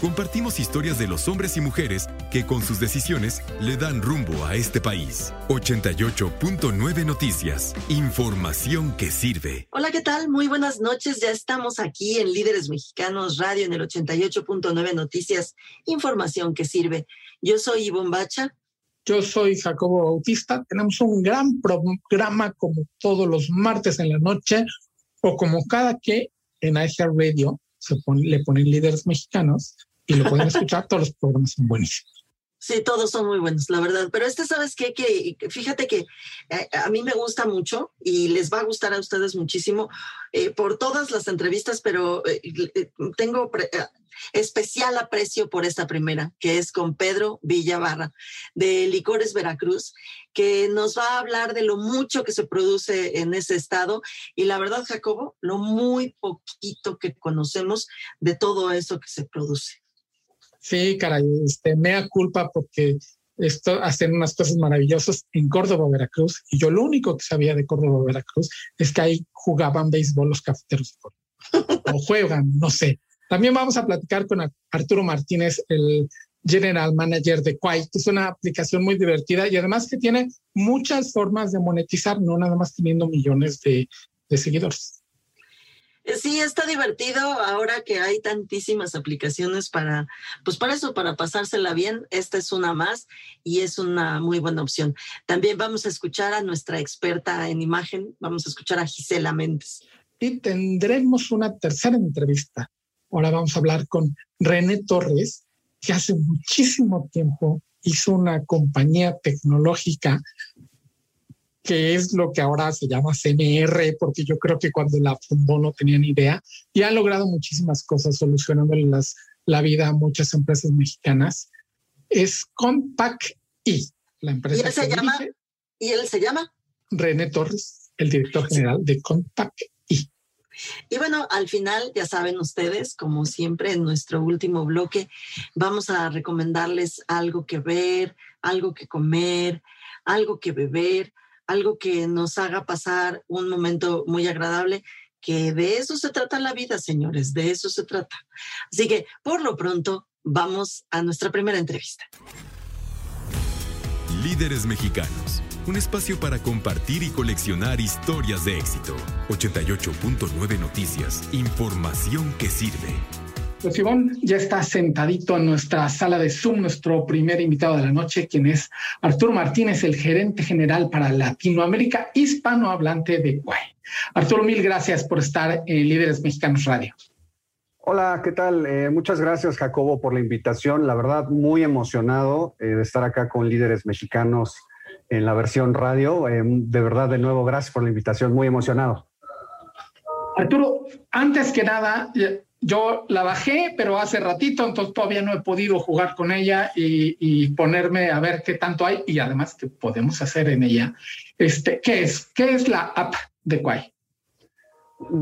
Compartimos historias de los hombres y mujeres que con sus decisiones le dan rumbo a este país. 88.9 Noticias. Información que sirve. Hola, ¿qué tal? Muy buenas noches. Ya estamos aquí en Líderes Mexicanos Radio en el 88.9 Noticias. Información que sirve. Yo soy Ivonne Bacha. Yo soy Jacobo Bautista. Tenemos un gran programa como todos los martes en la noche o como cada que en Radio se le ponen líderes mexicanos y lo pueden escuchar. Todos los programas son buenísimos. Sí, todos son muy buenos, la verdad. Pero este, ¿sabes qué? Que fíjate que eh, a mí me gusta mucho y les va a gustar a ustedes muchísimo eh, por todas las entrevistas, pero eh, tengo especial aprecio por esta primera, que es con Pedro Villavarra de Licores Veracruz, que nos va a hablar de lo mucho que se produce en ese estado y la verdad, Jacobo, lo muy poquito que conocemos de todo eso que se produce. Sí, caray, este, mea culpa porque esto, hacen unas cosas maravillosas en Córdoba, Veracruz. Y yo lo único que sabía de Córdoba, Veracruz es que ahí jugaban béisbol los cafeteros o juegan, no sé. También vamos a platicar con Arturo Martínez, el General Manager de Quai, que es una aplicación muy divertida y además que tiene muchas formas de monetizar, no nada más teniendo millones de seguidores. Sí, está divertido ahora que hay tantísimas aplicaciones para, pues para eso, para pasársela bien. Esta es una más y es una muy buena opción. También vamos a escuchar a nuestra experta en imagen, vamos a escuchar a Gisela Méndez. Y tendremos una tercera entrevista. Ahora vamos a hablar con René Torres, que hace muchísimo tiempo hizo una compañía tecnológica que es lo que ahora se llama CMR, porque yo creo que cuando la fundó no tenía ni idea, y ha logrado muchísimas cosas solucionando las, la vida a muchas empresas mexicanas. Es Compact I, la empresa. ¿Y él se llama? ¿Y él se llama? René Torres, el director general de Compact I. Y bueno, al final, ya saben ustedes, como siempre en nuestro último bloque, vamos a recomendarles algo que ver, algo que comer, algo que beber, algo que nos haga pasar un momento muy agradable, que de eso se trata la vida, señores, de eso se trata. Así que, por lo pronto, vamos a nuestra primera entrevista. Líderes Mexicanos, un espacio para compartir y coleccionar historias de éxito. 88.9 Noticias, información que sirve. Pues Ivonne ya está sentadito en nuestra sala de Zoom, nuestro primer invitado de la noche, quien es Arturo Martínez, el gerente general para Latinoamérica hispanohablante de Guay. Arturo, mil gracias por estar en Líderes Mexicanos Radio. Hola, ¿qué tal? Eh, muchas gracias, Jacobo, por la invitación. La verdad, muy emocionado eh, de estar acá con Líderes Mexicanos en la versión radio. Eh, de verdad, de nuevo, gracias por la invitación. Muy emocionado. Arturo, antes que nada, yo la bajé, pero hace ratito, entonces todavía no he podido jugar con ella y, ponerme a ver qué tanto hay y además qué podemos hacer en ella. Este, ¿Qué es? ¿Qué es la app de Quai?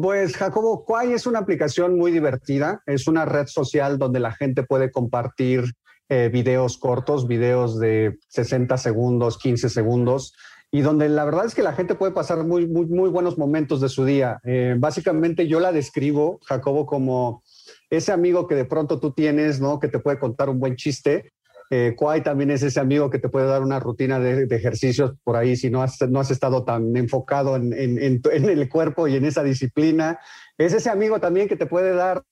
Pues Jacobo, Quai es una aplicación muy divertida, es una red social donde la gente puede compartir eh, videos cortos, videos de 60 segundos, 15 segundos, y donde la verdad es que la gente puede pasar muy, muy, buenos momentos de su día. Eh, básicamente yo la describo, Jacobo, como ese amigo que de pronto tú tienes, ¿no? Que te puede contar un buen chiste. Eh, también es ese amigo que te puede dar una rutina de, ejercicios por ahí si no has, no has estado tan enfocado en, en, en, el cuerpo y en esa disciplina. Es ese amigo también que te puede dar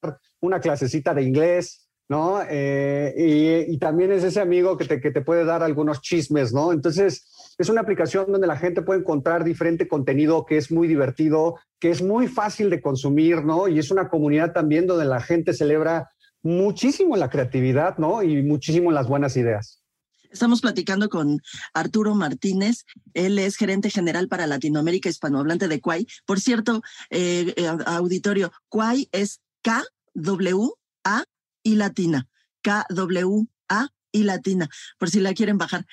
una clasecita de inglés, ¿no? Eh, y, también es ese amigo que te, que te puede dar algunos chismes, ¿no? Entonces, es una aplicación donde la gente puede encontrar diferente contenido que es muy divertido, que es muy fácil de consumir, ¿no? Y es una comunidad también donde la gente celebra muchísimo la creatividad, ¿no? Y muchísimo las buenas ideas. Estamos platicando con Arturo Martínez. Él es gerente general para Latinoamérica hispanohablante de Quay. Por cierto, eh, eh, auditorio, Quay es K-W-A y latina. K-W-A y latina, por si la quieren bajar.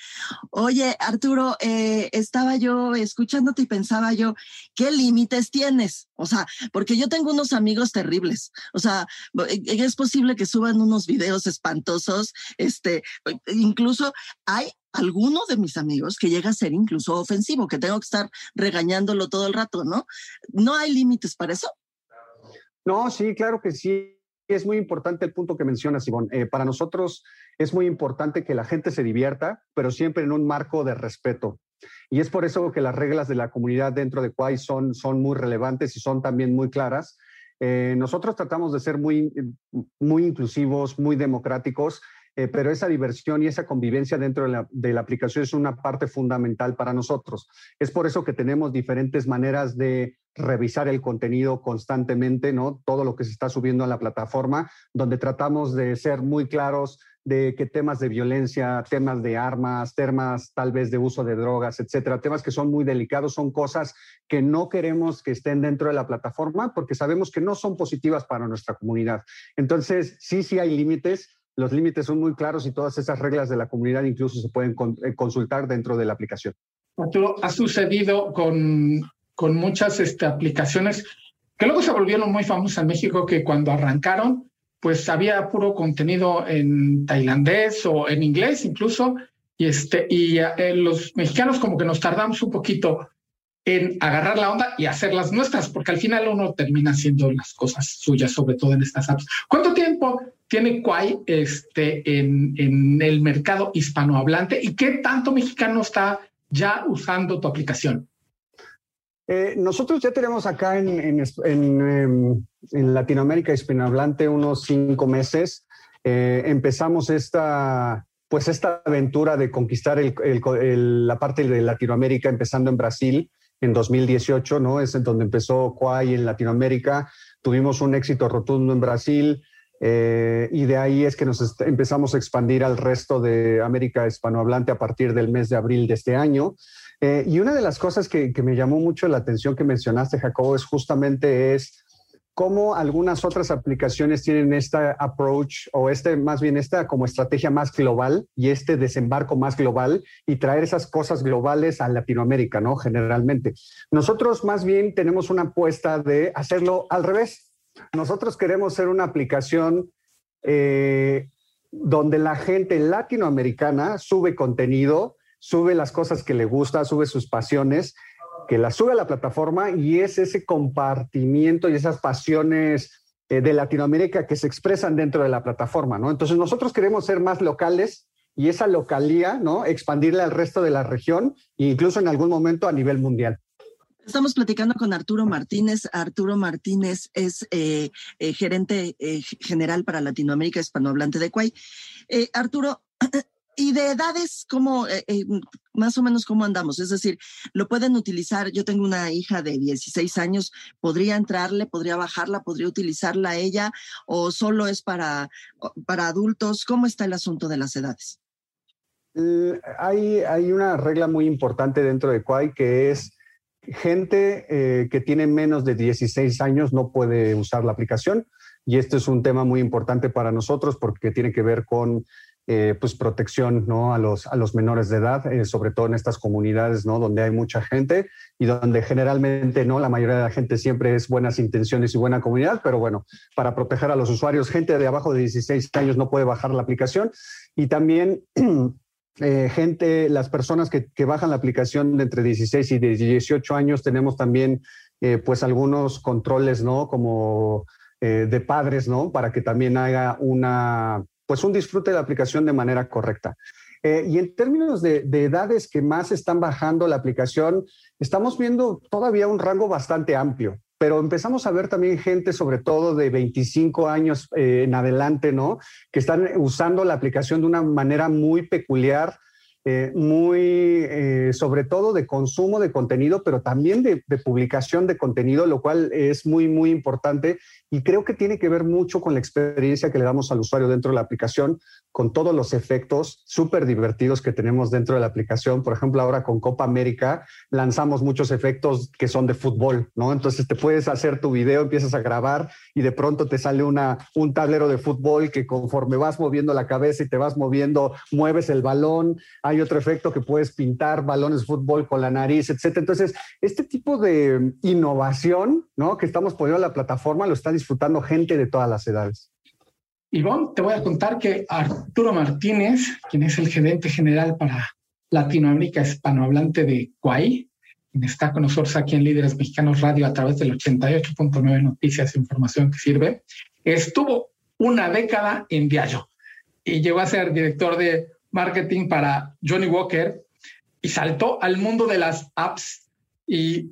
Oye, Arturo, eh, estaba yo escuchándote y pensaba yo, ¿qué límites tienes? O sea, porque yo tengo unos amigos terribles. O sea, eh, es posible que suban unos videos espantosos. Este, incluso hay alguno de mis amigos que llega a ser incluso ofensivo, que tengo que estar regañándolo todo el rato, ¿no? ¿No hay límites para eso? No, sí, claro que sí es muy importante el punto que mencionas, Ivonne. Eh, para nosotros es muy importante que la gente se divierta, pero siempre en un marco de respeto. Y es por eso que las reglas de la comunidad dentro de Quai son, son muy relevantes y son también muy claras. Eh, nosotros tratamos de ser muy, muy inclusivos, muy democráticos, eh, pero esa diversión y esa convivencia dentro de la, de la, aplicación es una parte fundamental para nosotros. Es por eso que tenemos diferentes maneras de revisar el contenido constantemente, ¿no? Todo lo que se está subiendo a la plataforma, donde tratamos de ser muy claros de que temas de violencia, temas de armas, temas tal vez de uso de drogas, etcétera, temas que son muy delicados, son cosas que no queremos que estén dentro de la plataforma porque sabemos que no son positivas para nuestra comunidad. Entonces, sí, sí hay límites, los límites son muy claros y todas esas reglas de la comunidad incluso se pueden eh, consultar dentro de la aplicación. Arturo, ha sucedido con con muchas este, aplicaciones que luego se volvieron muy famosas en México, que cuando arrancaron, pues había puro contenido en tailandés o en inglés incluso, y, este, y eh, los mexicanos como que nos tardamos un poquito en agarrar la onda y hacer las nuestras, porque al final uno termina haciendo las cosas suyas, sobre todo en estas apps. ¿Cuánto tiempo tiene Quai este, en, en el mercado hispanohablante y qué tanto mexicano está ya usando tu aplicación? Eh, nosotros ya tenemos acá en, em, Latinoamérica hispanohablante unos cinco meses. Eh, empezamos esta, pues esta aventura de conquistar la parte de Latinoamérica, empezando en Brasil en 2018, ¿no? Es en donde empezó Quay en Latinoamérica. Tuvimos un éxito rotundo en Brasil. Eh, y de ahí es que nos empezamos a expandir al resto de América hispanohablante a partir del mes de abril de este año. Eh, y una de las cosas que, me llamó mucho la atención que mencionaste, Jacobo, es justamente es cómo algunas otras aplicaciones tienen esta approach o este, más bien esta como estrategia más global y este desembarco más global y traer esas cosas globales a Latinoamérica, ¿no? Generalmente. Nosotros más bien tenemos una apuesta de hacerlo al revés. Nosotros queremos ser una aplicación eh, donde la gente latinoamericana sube contenido, sube las cosas que le gusta, sube sus pasiones, que las sube a la plataforma y es ese compartimiento y esas pasiones eh, de Latinoamérica que se expresan dentro de la plataforma, ¿no? Entonces nosotros queremos ser más locales y esa localía, ¿no? Expandirla al resto de la región e incluso en algún momento a nivel mundial. Estamos platicando con Arturo Martínez. Arturo Martínez es eh, eh, gerente general para Latinoamérica hispanohablante de Cuay. Arturo, y de edades, como eh, eh, más o menos cómo andamos? Es decir, lo pueden utilizar. Yo tengo una hija de 16 años, podría entrarle, podría bajarla, podría utilizarla ella, o solo es para, para adultos. ¿Cómo está el asunto de las edades? hay, hay una regla muy importante dentro de Quai que es gente eh, que tiene menos de 16 años no puede usar la aplicación. Y este es un tema muy importante para nosotros porque tiene que ver con eh, pues protección ¿no? a, los, a los menores de edad, eh, sobre todo en estas comunidades ¿no? donde hay mucha gente y donde generalmente no la mayoría de la gente siempre es buenas intenciones y buena comunidad, pero bueno, para proteger a los usuarios, gente de abajo de 16 años no puede bajar la aplicación y también eh, gente, las personas que, que, bajan la aplicación de entre 16 y 18 años, tenemos también pues algunos controles, ¿no? Como de padres, ¿no? Para que también haya una pues un disfrute de la aplicación de manera correcta. Eh, y en términos de, edades que más están bajando la aplicación, estamos viendo todavía un rango bastante amplio. pero empezamos a ver también gente, sobre todo de 25 años eh, en adelante, ¿no? Que están usando la aplicación de una manera muy peculiar, eh, muy, eh, sobre todo de consumo de contenido, pero también de, de, publicación de contenido, lo cual es muy, muy importante. Y creo que tiene que ver mucho con la experiencia que le damos al usuario dentro de la aplicación, con todos los efectos súper divertidos que tenemos dentro de la aplicación. Por ejemplo, ahora con Copa América lanzamos muchos efectos que son de fútbol, ¿no? Entonces te puedes hacer tu video, empiezas a grabar y de pronto te sale una, un tablero de fútbol que conforme vas moviendo la cabeza y te vas moviendo, mueves el balón. Hay otro efecto que puedes pintar balones de fútbol con la nariz, etc. Entonces, este tipo de innovación, ¿no? Que estamos poniendo en la plataforma lo está disfrutando gente de todas las edades. Ivonne, te voy a contar que Arturo Martínez, quien es el gerente general para Latinoamérica hispanohablante de Quay, quien está con nosotros aquí en Líderes Mexicanos Radio a través del 88.9 Noticias e Información que sirve, estuvo una década en Diallo y llegó a ser director de marketing para Johnny Walker y saltó al mundo de las apps y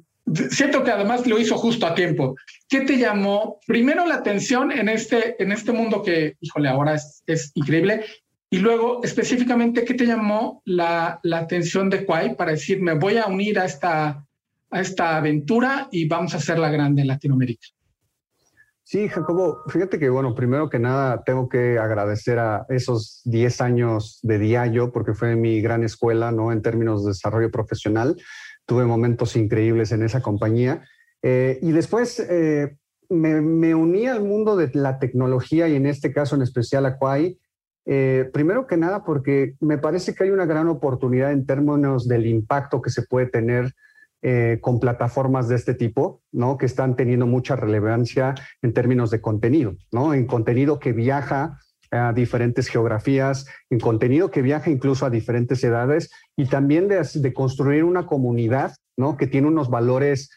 siento que además lo hizo justo a tiempo. ¿Qué te llamó primero la atención en este, en este mundo que, híjole, ahora es, es increíble? Y luego, específicamente, ¿qué te llamó la, la atención de Quay para decir, me voy a unir a esta, a esta aventura y vamos a hacerla grande en Latinoamérica? Sí, Jacobo, fíjate que, bueno, primero que nada tengo que agradecer a esos 10 años de Diallo, porque fue mi gran escuela, ¿no? En términos de desarrollo profesional tuve momentos increíbles en esa compañía. Eh, y después eh, me, uní al mundo de la tecnología y en este caso en especial a Quay. Eh, primero que nada porque me parece que hay una gran oportunidad en términos del impacto que se puede tener eh, con plataformas de este tipo, ¿no? Que están teniendo mucha relevancia en términos de contenido, ¿no? En contenido que viaja a diferentes geografías, en contenido que viaja incluso a diferentes edades y también de, de construir una comunidad ¿no? que tiene unos valores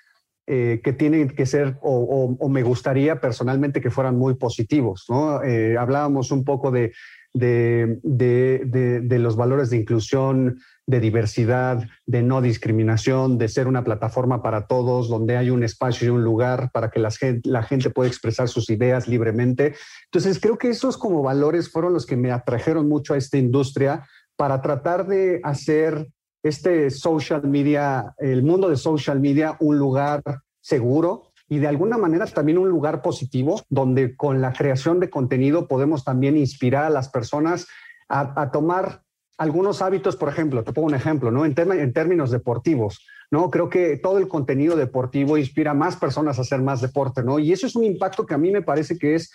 eh, que tienen que ser o, o, o, me gustaría personalmente que fueran muy positivos. ¿no? Eh, hablábamos un poco de, de, de, de, los valores de inclusión, de diversidad, de no discriminación, de ser una plataforma para todos, donde hay un espacio y un lugar para que la gente, la gente pueda expresar sus ideas libremente. Entonces, creo que esos como valores fueron los que me atrajeron mucho a esta industria para tratar de hacer este social media, el mundo de social media, un lugar seguro, y de alguna manera también un lugar positivo donde con la creación de contenido podemos también inspirar a las personas a, a tomar algunos hábitos, por ejemplo, te pongo un ejemplo, ¿no? En, en, términos deportivos, ¿no? Creo que todo el contenido deportivo inspira a más personas a hacer más deporte, ¿no? Y eso es un impacto que a mí me parece que es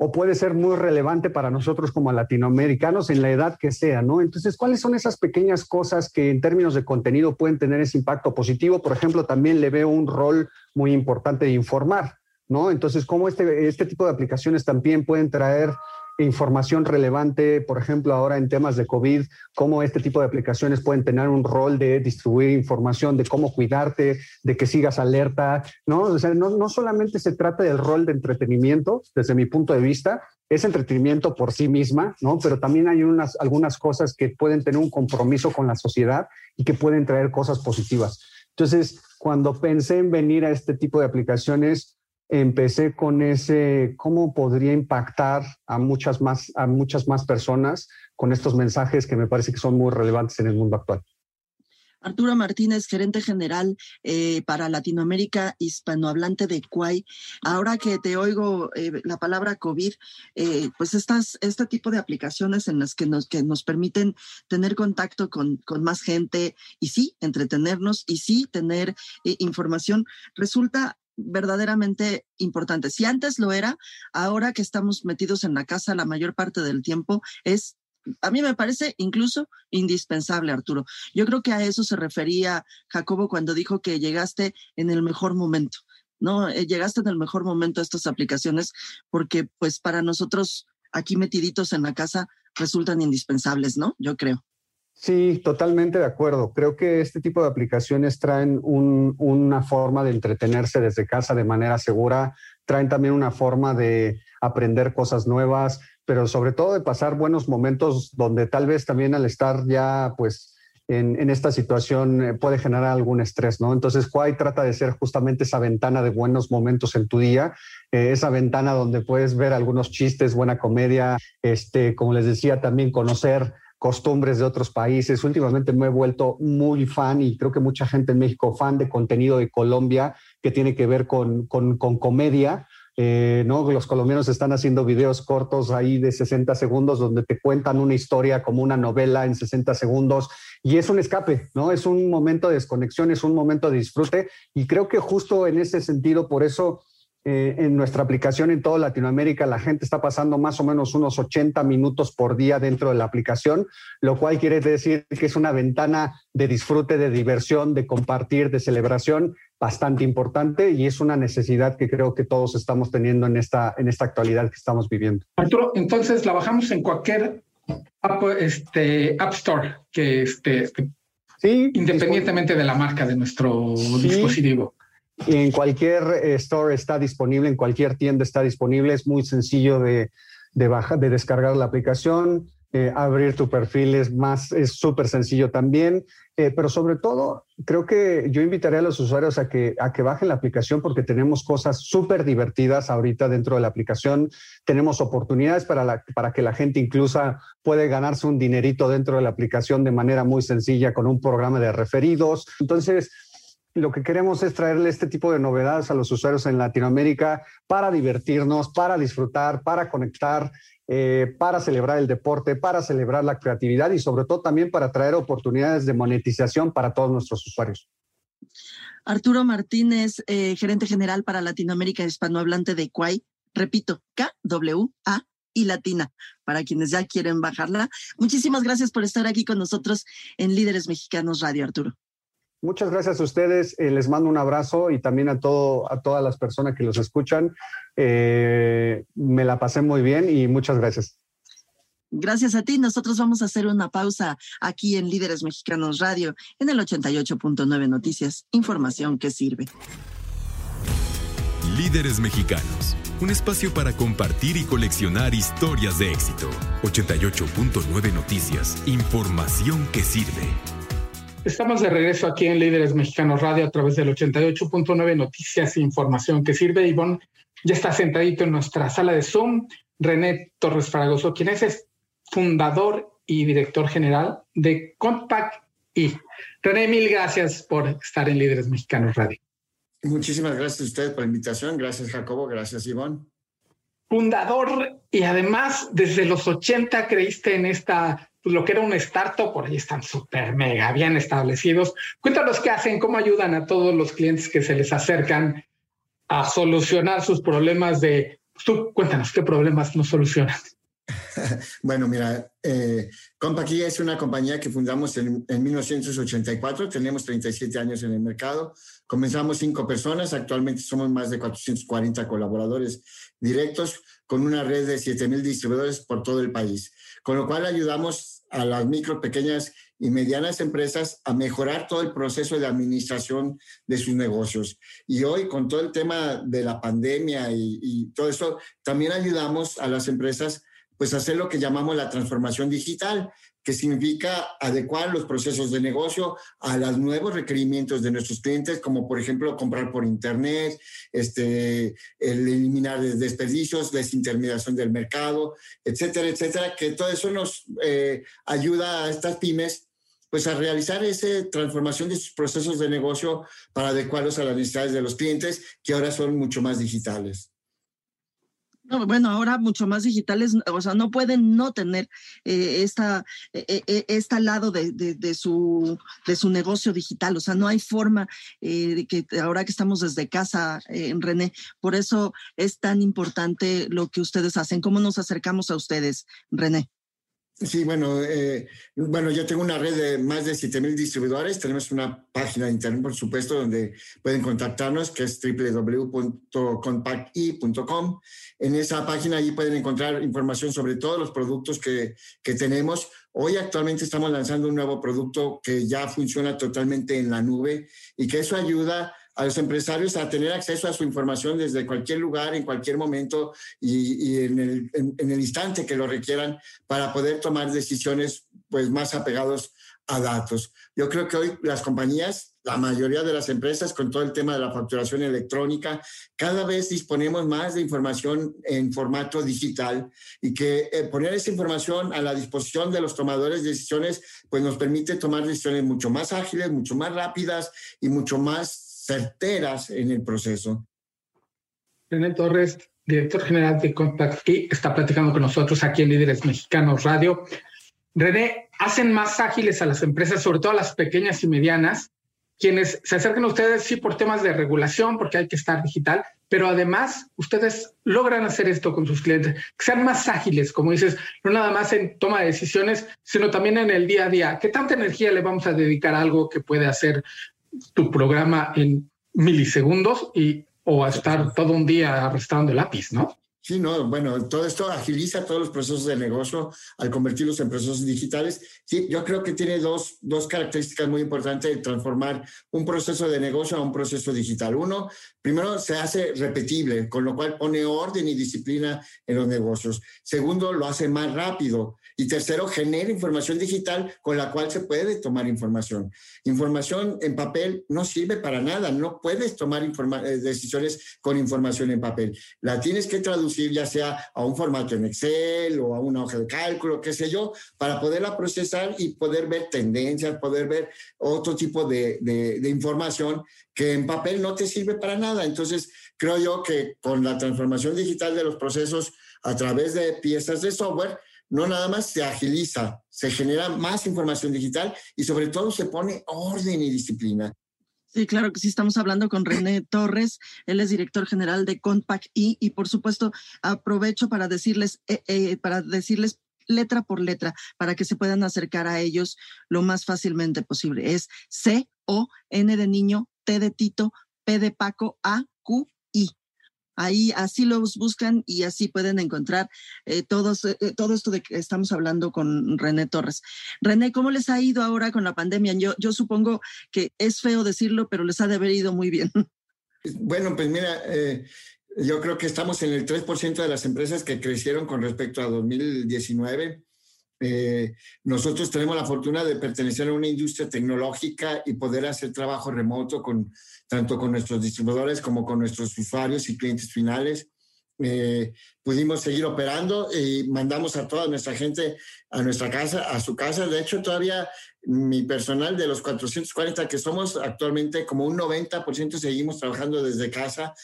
o puede ser muy relevante para nosotros como latinoamericanos en la edad que sea, ¿no? Entonces, ¿cuáles son esas pequeñas cosas que en términos de contenido pueden tener ese impacto positivo? Por ejemplo, también le veo un rol muy importante de informar, ¿no? Entonces, ¿cómo este, este tipo de aplicaciones también pueden traer información relevante, por ejemplo, ahora en temas de COVID, cómo este tipo de aplicaciones pueden tener un rol de distribuir información, de cómo cuidarte, de que sigas alerta, ¿no? O sea, no, no solamente se trata del rol de entretenimiento, desde mi punto de vista, es entretenimiento por sí misma, ¿no? Pero también hay unas, algunas cosas que pueden tener un compromiso con la sociedad y que pueden traer cosas positivas. Entonces, cuando pensé en venir a este tipo de aplicaciones, empecé con ese cómo podría impactar a muchas más a muchas más personas con estos mensajes que me parece que son muy relevantes en el mundo actual. Arturo Martínez, gerente general eh, para Latinoamérica hispanohablante de Quay. Ahora que te oigo eh, la palabra COVID, eh, pues estas, este tipo de aplicaciones en las que nos, que nos permiten tener contacto con, con más gente y sí, entretenernos y sí, tener información, resulta verdaderamente importante. Si antes lo era, ahora que estamos metidos en la casa la mayor parte del tiempo, es, a mí me parece incluso indispensable, Arturo. Yo creo que a eso se refería Jacobo cuando dijo que llegaste en el mejor momento. No, eh, llegaste en el mejor momento a estas aplicaciones porque pues para nosotros aquí metiditos en la casa resultan indispensables, ¿no? Yo creo. Sí, totalmente de acuerdo. Creo que este tipo de aplicaciones traen un, una forma de entretenerse desde casa de manera segura, traen también una forma de aprender cosas nuevas, pero sobre todo de pasar buenos momentos donde tal vez también al estar ya pues en, esta situación eh, puede generar algún estrés, ¿no? Entonces, Quay trata de ser justamente esa ventana de buenos momentos en tu día, eh, esa ventana donde puedes ver algunos chistes, buena comedia, este, como les decía, también conocer costumbres de otros países. Últimamente me he vuelto muy fan y creo que mucha gente en México fan de contenido de Colombia que tiene que ver con, con, comedia. Eh, ¿no? Los colombianos están haciendo videos cortos ahí de 60 segundos donde te cuentan una historia como una novela en 60 segundos y es un escape, ¿no? Es un momento de desconexión, es un momento de disfrute y creo que justo en ese sentido, por eso eh, en nuestra aplicación en toda Latinoamérica la gente está pasando más o menos unos 80 minutos por día dentro de la aplicación, lo cual quiere decir que es una ventana de disfrute, de diversión, de compartir, de celebración bastante importante y es una necesidad que creo que todos estamos teniendo en esta, en esta actualidad que estamos viviendo. Arturo, entonces la bajamos en cualquier app, este, app Store, que este, sí, independientemente de la marca de nuestro dispositivo. En cualquier eh, store está disponible, en cualquier tienda está disponible, es muy sencillo de, de, bajar, de descargar la aplicación eh, abrir tu perfil es más, es súper sencillo también, eh, pero sobre todo creo que yo invitaría a los usuarios a que, a que bajen la aplicación porque tenemos cosas súper divertidas ahorita dentro de la aplicación, tenemos oportunidades para, para que la gente incluso puede ganarse un dinerito dentro de la aplicación de manera muy sencilla con un programa de referidos. Entonces, lo que queremos es traerle este tipo de novedades a los usuarios en Latinoamérica para divertirnos, para disfrutar, para conectar eh, para celebrar el deporte, para celebrar la creatividad y sobre todo también para traer oportunidades de monetización para todos nuestros usuarios. Arturo Martínez, eh, gerente general para Latinoamérica hispanohablante de Quay. Repito, K-W-A y Latina, para quienes ya quieren bajarla. Muchísimas gracias por estar aquí con nosotros en Líderes Mexicanos Radio, Arturo. Muchas gracias a ustedes. Eh, les mando un abrazo y también a, todo, a todas las personas que los escuchan. Eh, me la pasé muy bien y muchas gracias. Gracias a ti. Nosotros vamos a hacer una pausa aquí en Líderes Mexicanos Radio en el 88.9 Noticias. Información que sirve. Líderes Mexicanos. Un espacio para compartir y coleccionar historias de éxito. 88.9 Noticias. Información que sirve. Estamos de regreso aquí en Líderes Mexicanos Radio a través del 88.9 Noticias e Información que sirve. Ivonne ya está sentadito en nuestra sala de Zoom. René Torres Fragoso, quien es fundador y director general de Compact y René, mil gracias por estar en Líderes Mexicanos Radio. Muchísimas gracias a usted por la invitación. Gracias, Jacobo. Gracias, Ivonne. Fundador y además desde los 80 creíste en esta pues, lo que era un startup, por ahí están súper mega bien establecidos. Cuéntanos qué hacen, cómo ayudan a todos los clientes que se les acercan a solucionar sus problemas de... Tú cuéntanos qué problemas no solucionan. bueno, mira, eh, es una compañía que fundamos en, en, 1984, tenemos 37 años en el mercado, comenzamos cinco personas, actualmente somos más de 440 colaboradores directos con una red de 7.000 distribuidores por todo el país con lo cual ayudamos a las micro, pequeñas y medianas empresas a mejorar todo el proceso de administración de sus negocios. Y hoy, con todo el tema de la pandemia y, todo eso, también ayudamos a las empresas pues a hacer lo que llamamos la transformación digital, que significa adecuar los procesos de negocio a los nuevos requerimientos de nuestros clientes, como por ejemplo comprar por internet, este, eliminar desperdicios, desintermediación del mercado, etcétera, etcétera, que todo eso nos eh, ayuda a estas pymes pues a realizar esa transformación de sus procesos de negocio para adecuarlos a las necesidades de los clientes, que ahora son mucho más digitales bueno, ahora mucho más digitales, o sea, no pueden no tener eh, esta, eh, eh, este lado de, de, su, de su negocio digital, o sea, no hay forma de que ahora que estamos desde casa, René, por eso es tan importante lo que ustedes hacen. ¿Cómo nos acercamos a ustedes, René? Sí, bueno, eh, bueno, yo tengo una red de más de 7000 distribuidores. Tenemos una página de internet, por supuesto, donde pueden contactarnos, que es www.compacti.com. En esa página allí pueden encontrar información sobre todos los productos que, que tenemos. Hoy actualmente estamos lanzando un nuevo producto que ya funciona totalmente en la nube y que eso ayuda a los empresarios a tener acceso a su información desde cualquier lugar, en cualquier momento y, en, el, en, el, instante que lo requieran para poder tomar decisiones pues más apegados a datos. Yo creo que hoy las compañías, la mayoría de las empresas con todo el tema de la facturación electrónica, cada vez disponemos más de información en formato digital y que eh, poner esa información a la disposición de los tomadores de decisiones, pues nos permite tomar decisiones mucho más ágiles, mucho más rápidas y mucho más certeras en el proceso. René Torres, director general de Compact y está platicando con nosotros aquí en Líderes Mexicanos Radio. René, hacen más ágiles a las empresas, sobre todo a las pequeñas y medianas, quienes se acercan a ustedes sí por temas de regulación, porque hay que estar digital, pero además ustedes logran hacer esto con sus clientes, que sean más ágiles, como dices, no nada más en toma de decisiones, sino también en el día a día. ¿Qué tanta energía le vamos a dedicar a algo que puede hacer tu programa en milisegundos y o a estar todo un día arrastrando el lápiz, ¿no? Sí, no, bueno, todo esto agiliza todos los procesos de negocio al convertirlos en procesos digitales. Sí, yo creo que tiene dos, dos características muy importantes de transformar un proceso de negocio a un proceso digital. Uno, primero, se hace repetible, con lo cual pone orden y disciplina en los negocios. Segundo, lo hace más rápido. Y tercero, genera información digital con la cual se puede tomar información. Información en papel no sirve para nada. No puedes tomar eh, decisiones con información en papel. La tienes que traducir ya sea a un formato en Excel o a una hoja de cálculo, qué sé yo, para poderla procesar y poder ver tendencias, poder ver otro tipo de, de información que en papel no te sirve para nada. Entonces, creo yo que con la transformación digital de los procesos a través de piezas de software, no nada más se agiliza, se genera más información digital y sobre todo se pone orden y disciplina. Sí, claro que sí, estamos hablando con René Torres, él es director general de Compact I y por supuesto aprovecho para decirles, eh, eh, para decirles letra por letra para que se puedan acercar a ellos lo más fácilmente posible. Es C O N de niño, T de Tito, P de Paco, A Q I. Ahí así los buscan y así pueden encontrar eh, todos, eh, eh, todo esto de que estamos hablando con René Torres. René, ¿cómo les ha ido ahora con la pandemia? Yo, yo supongo que es feo decirlo, pero les ha de haber ido muy bien. Bueno, pues mira, yo creo que estamos en el 3% de las empresas que crecieron con respecto a 2019. nosotros tenemos la fortuna de pertenecer a una industria tecnológica y poder hacer trabajo remoto con tanto con nuestros distribuidores como con nuestros usuarios y clientes finales. Eh, pudimos seguir operando y mandamos a toda nuestra gente a nuestra casa, a su casa. De hecho, todavía mi personal de los 440 que somos actualmente, como un 90% seguimos trabajando desde casa.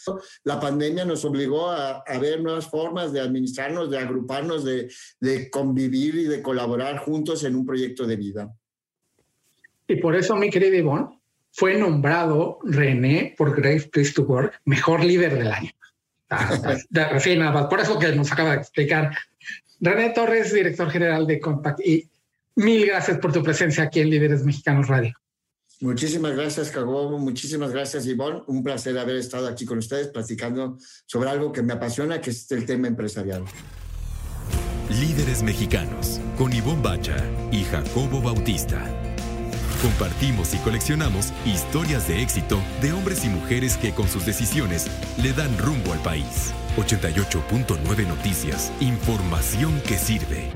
La pandemia nos obligó a, a ver nuevas formas de administrarnos, de agruparnos, de, de convivir y de colaborar juntos en un proyecto de vida. Y por eso, mi querido Ivonne, fue nombrado René por Great Place to Work mejor líder del año. Ah, de nada por eso que nos acaba de explicar. René Torres, director general de Compact, y mil gracias por tu presencia aquí en Líderes Mexicanos Radio. Muchísimas gracias, Jacobo. Muchísimas gracias, Ivonne. Un placer haber estado aquí con ustedes platicando sobre algo que me apasiona, que es el tema empresarial. Líderes Mexicanos, con Ivonne Bacha y Jacobo Bautista. Compartimos y coleccionamos historias de éxito de hombres y mujeres que con sus decisiones le dan rumbo al país. 88.9 Noticias. Información que sirve.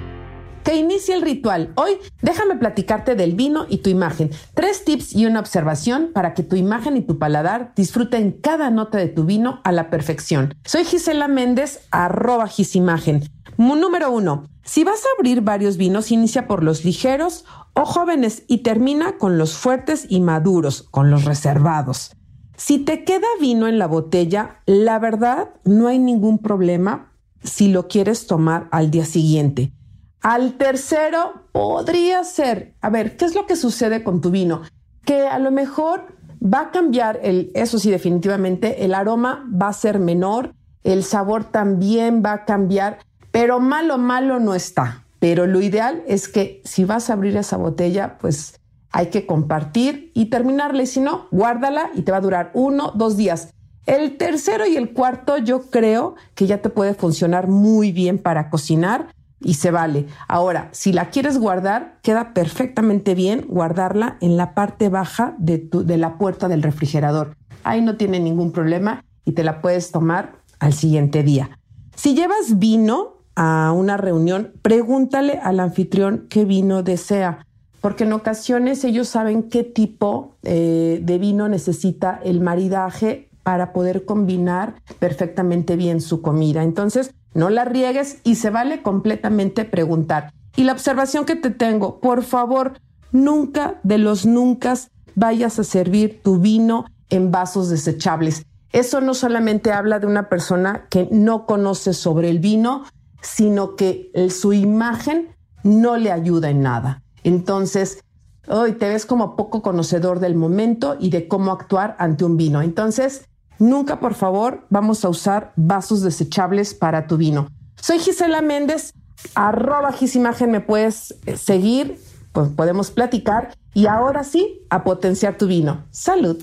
Que inicie el ritual. Hoy déjame platicarte del vino y tu imagen. Tres tips y una observación para que tu imagen y tu paladar disfruten cada nota de tu vino a la perfección. Soy Gisela Méndez, arroba gisimagen. Número uno, si vas a abrir varios vinos, inicia por los ligeros o jóvenes y termina con los fuertes y maduros, con los reservados. Si te queda vino en la botella, la verdad no hay ningún problema si lo quieres tomar al día siguiente. Al tercero podría ser, a ver, ¿qué es lo que sucede con tu vino? Que a lo mejor va a cambiar el, eso sí, definitivamente, el aroma va a ser menor, el sabor también va a cambiar, pero malo, malo no está. Pero lo ideal es que si vas a abrir esa botella, pues hay que compartir y terminarla. Y si no, guárdala y te va a durar uno, dos días. El tercero y el cuarto yo creo que ya te puede funcionar muy bien para cocinar y se vale. Ahora, si la quieres guardar, queda perfectamente bien guardarla en la parte baja de, tu, de la puerta del refrigerador. Ahí no tiene ningún problema y te la puedes tomar al siguiente día. Si llevas vino, a una reunión, pregúntale al anfitrión qué vino desea. porque en ocasiones ellos saben qué tipo eh, de vino necesita el maridaje para poder combinar perfectamente bien su comida. Entonces, no la riegues y se vale completamente preguntar. Y la observación que te tengo, por favor, nunca de los nunca vayas a servir tu vino en vasos desechables. Eso no solamente habla de una persona que no conoce sobre el vino, sino que su imagen no le ayuda en nada. Entonces, hoy te ves como poco conocedor del momento y de cómo actuar ante un vino. Entonces, nunca, por favor, vamos a usar vasos desechables para tu vino. Soy Gisela Méndez, arroba Gisimagen, me puedes eh, seguir, pues podemos platicar y ahora sí, a potenciar tu vino. Salud.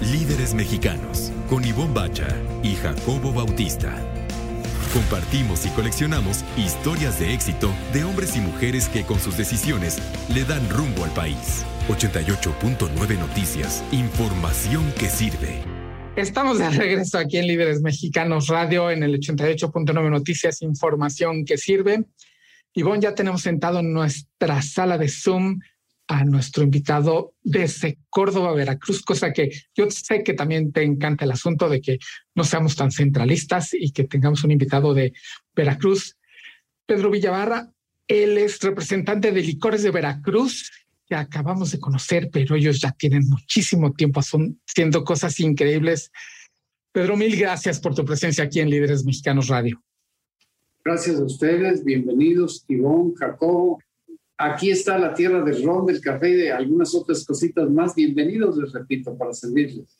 Líderes mexicanos, con Ivonne Bacha y Jacobo Bautista. Compartimos y coleccionamos historias de éxito de hombres y mujeres que con sus decisiones le dan rumbo al país. 88.9 Noticias, información que sirve. Estamos de regreso aquí en Líderes Mexicanos Radio en el 88.9 Noticias, información que sirve. Ivonne, ya tenemos sentado en nuestra sala de Zoom a nuestro invitado desde Córdoba, Veracruz, cosa que yo sé que también te encanta el asunto de que no seamos tan centralistas y que tengamos un invitado de Veracruz. Pedro Villavarra, él es representante de Licores de Veracruz, que acabamos de conocer, pero ellos ya tienen muchísimo tiempo haciendo cosas increíbles. Pedro, mil gracias por tu presencia aquí en Líderes Mexicanos Radio. Gracias a ustedes, bienvenidos, Ivón, Jacobo, Aquí está la tierra del ron, del café y de algunas otras cositas más. Bienvenidos, les repito, para servirles.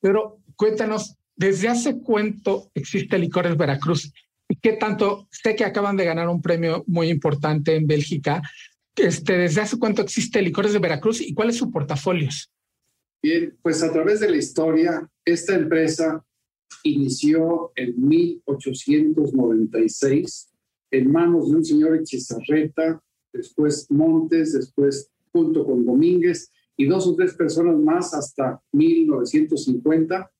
Pero cuéntanos, ¿desde hace cuánto existe Licores Veracruz? ¿Y qué tanto? Sé que acaban de ganar un premio muy importante en Bélgica. Este, ¿Desde hace cuánto existe Licores de Veracruz y cuál es su portafolio? Bien, pues a través de la historia, esta empresa inició en 1896 en manos de un señor Echizarreta después Montes, después junto con Domínguez y dos o tres personas más hasta 1950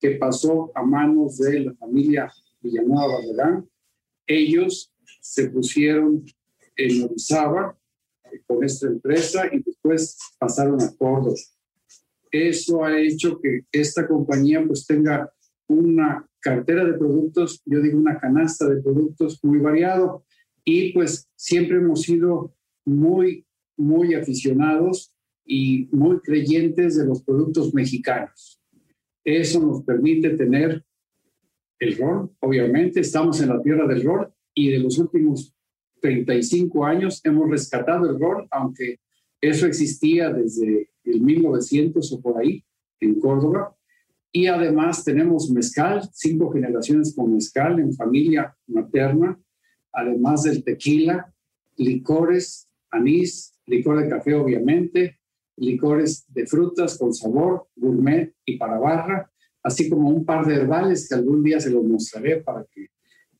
que pasó a manos de la familia Villanueva Barragán. Ellos se pusieron en Orizaba eh, con esta empresa y después pasaron a Córdoba. Eso ha hecho que esta compañía pues tenga una cartera de productos, yo digo una canasta de productos muy variado y pues siempre hemos sido muy, muy aficionados y muy creyentes de los productos mexicanos. Eso nos permite tener el rol, obviamente, estamos en la tierra del rol y de los últimos 35 años hemos rescatado el rol, aunque eso existía desde el 1900 o por ahí en Córdoba. Y además tenemos mezcal, cinco generaciones con mezcal en familia materna además del tequila, licores, anís, licor de café obviamente, licores de frutas con sabor, gourmet y para barra, así como un par de herbales que algún día se los mostraré para que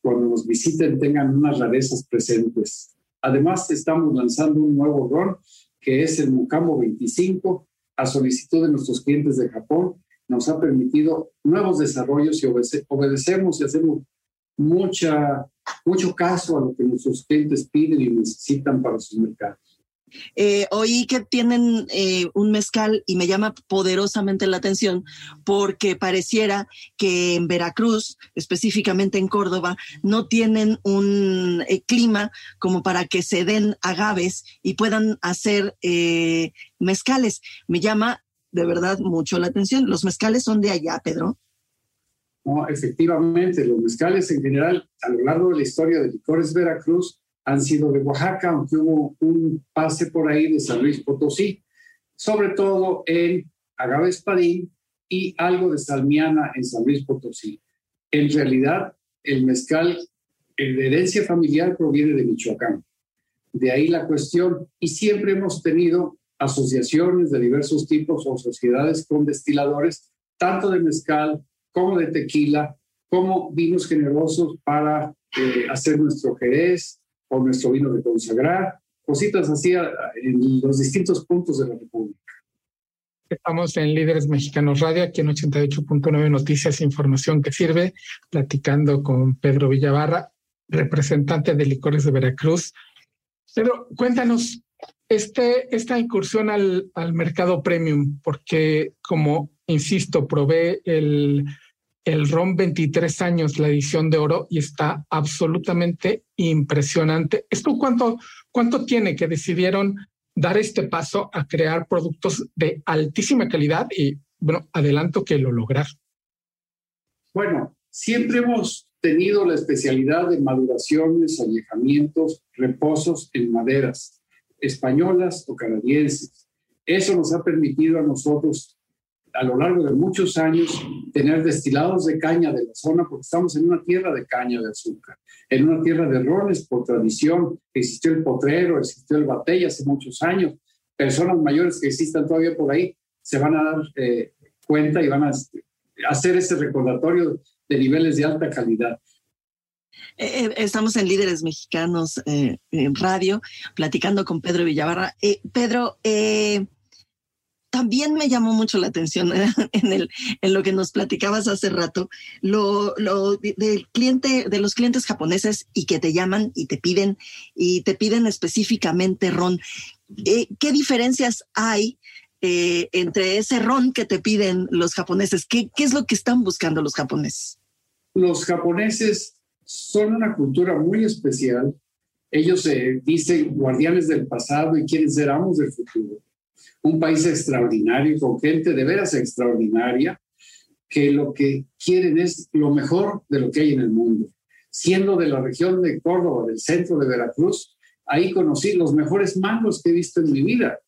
cuando nos visiten tengan unas rarezas presentes. Además, estamos lanzando un nuevo ron que es el Mucamo 25 a solicitud de nuestros clientes de Japón. Nos ha permitido nuevos desarrollos y obedecemos y hacemos mucha mucho caso a lo que nuestros clientes piden y necesitan para sus mercados. Eh, oí que tienen eh, un mezcal y me llama poderosamente la atención porque pareciera que en Veracruz, específicamente en Córdoba, no tienen un eh, clima como para que se den agaves y puedan hacer mezcales. Me llama de verdad mucho la atención. ¿Los mezcales son de allá, Pedro? Efectivamente, los mezcales en general, a lo largo de la historia de Licores Veracruz, han sido de Oaxaca, aunque hubo un pase por ahí de San Luis Potosí, sobre todo en Agave Espadín y algo de Salmiana en San Luis Potosí. En realidad, el mezcal de herencia familiar proviene de Michoacán. De ahí la cuestión. Y siempre hemos tenido asociaciones de diversos tipos o sociedades con destiladores, tanto de mezcal como de tequila, como vinos generosos para eh, hacer nuestro jerez o nuestro vino de consagrar, cositas así en los distintos puntos de la República. Estamos en Líderes Mexicanos Radio, aquí en 88.9 Noticias, información que sirve, platicando con Pedro Villavarra, representante de Licores de Veracruz. Pedro, cuéntanos, Este, esta incursión al, al mercado premium, porque como insisto, probé el, el ROM 23 años, la edición de oro, y está absolutamente impresionante. ¿Esto cuánto, cuánto tiene que decidieron dar este paso a crear productos de altísima calidad? Y bueno, adelanto que lo lograron. Bueno, siempre hemos tenido la especialidad de maduraciones, añejamientos, reposos en maderas, españolas o canadienses. Eso nos ha permitido a nosotros a lo largo de muchos años tener destilados de caña de la zona, porque estamos en una tierra de caña de azúcar, en una tierra de rones por tradición. Existió el potrero, existió el batey hace muchos años. Personas mayores que existan todavía por ahí se van a dar eh, cuenta y van a hacer ese recordatorio de niveles de alta calidad. Eh, eh, estamos en Líderes Mexicanos en radio, platicando con Pedro Villavarra. Pedro, también me llamó mucho la atención en, el, lo que nos platicabas hace rato, lo, del cliente, de los clientes japoneses y que te llaman y te piden, y te piden específicamente ron. Eh, ¿Qué diferencias hay eh, entre ese ron que te piden los japoneses? ¿Qué, ¿Qué es lo que están buscando los japoneses? Los japoneses son una cultura muy especial. Ellos se dicen guardianes del pasado y quieren ser amos del futuro un país extraordinario, con gente de veras extraordinaria, que lo que quieren es lo mejor de lo que hay en el mundo. Siendo de la región de Córdoba, del centro de Veracruz, ahí conocí los mejores mangos que he visto en mi vida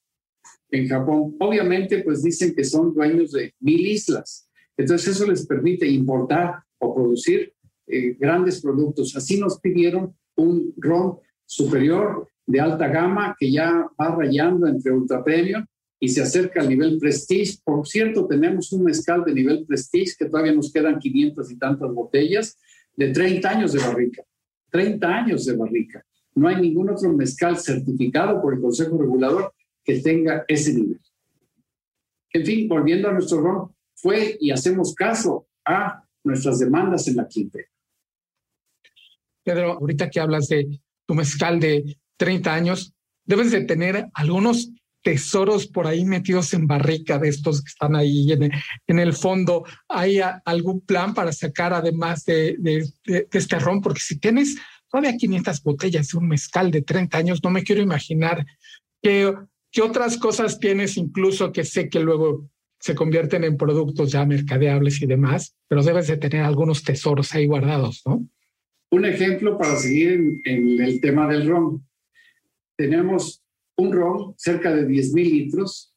en Japón. Obviamente, pues dicen que son dueños de mil islas. Entonces eso les permite importar o producir eh, grandes productos. Así nos pidieron un ron superior de alta gama que ya va rayando entre ultra premium y se acerca al nivel prestige. Por cierto, tenemos un mezcal de nivel prestige que todavía nos quedan 500 y tantas botellas de 30 años de barrica. 30 años de barrica. No hay ningún otro mezcal certificado por el Consejo Regulador que tenga ese nivel. En fin, volviendo a nuestro ron, fue y hacemos caso a nuestras demandas en la quinta. Pedro, ahorita que hablas de tu mezcal de 30 años, debes de tener algunos tesoros por ahí metidos en barrica de estos que están ahí en, el fondo. ¿Hay algún plan para sacar además de, de, este ron? Porque si tienes todavía 500 botellas de un mezcal de 30 años, no me quiero imaginar qué, qué otras cosas tienes, incluso que sé que luego se convierten en productos ya mercadeables y demás, pero debes de tener algunos tesoros ahí guardados, ¿no? Un ejemplo para seguir en, en el tema del ron. Tenemos un ron, cerca de 10 mil litros,